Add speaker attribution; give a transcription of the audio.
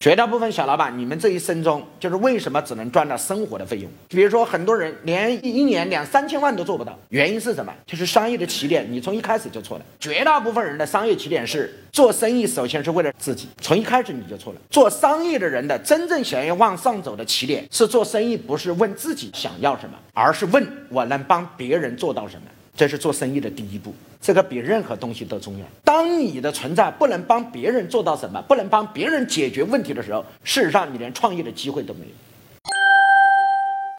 Speaker 1: 绝大部分小老板，你们这一生中就是为什么只能赚到生活的费用？比如说，很多人连一年两三千万都做不到，原因是什么？就是商业的起点，你从一开始就错了。绝大部分人的商业起点是做生意，首先是为了自己，从一开始你就错了。做商业的人的真正想要往上走的起点是做生意，不是问自己想要什么，而是问我能帮别人做到什么。这是做生意的第一步，这个比任何东西都重要。当你的存在不能帮别人做到什么，不能帮别人解决问题的时候，事实上你连创业的机会都没有。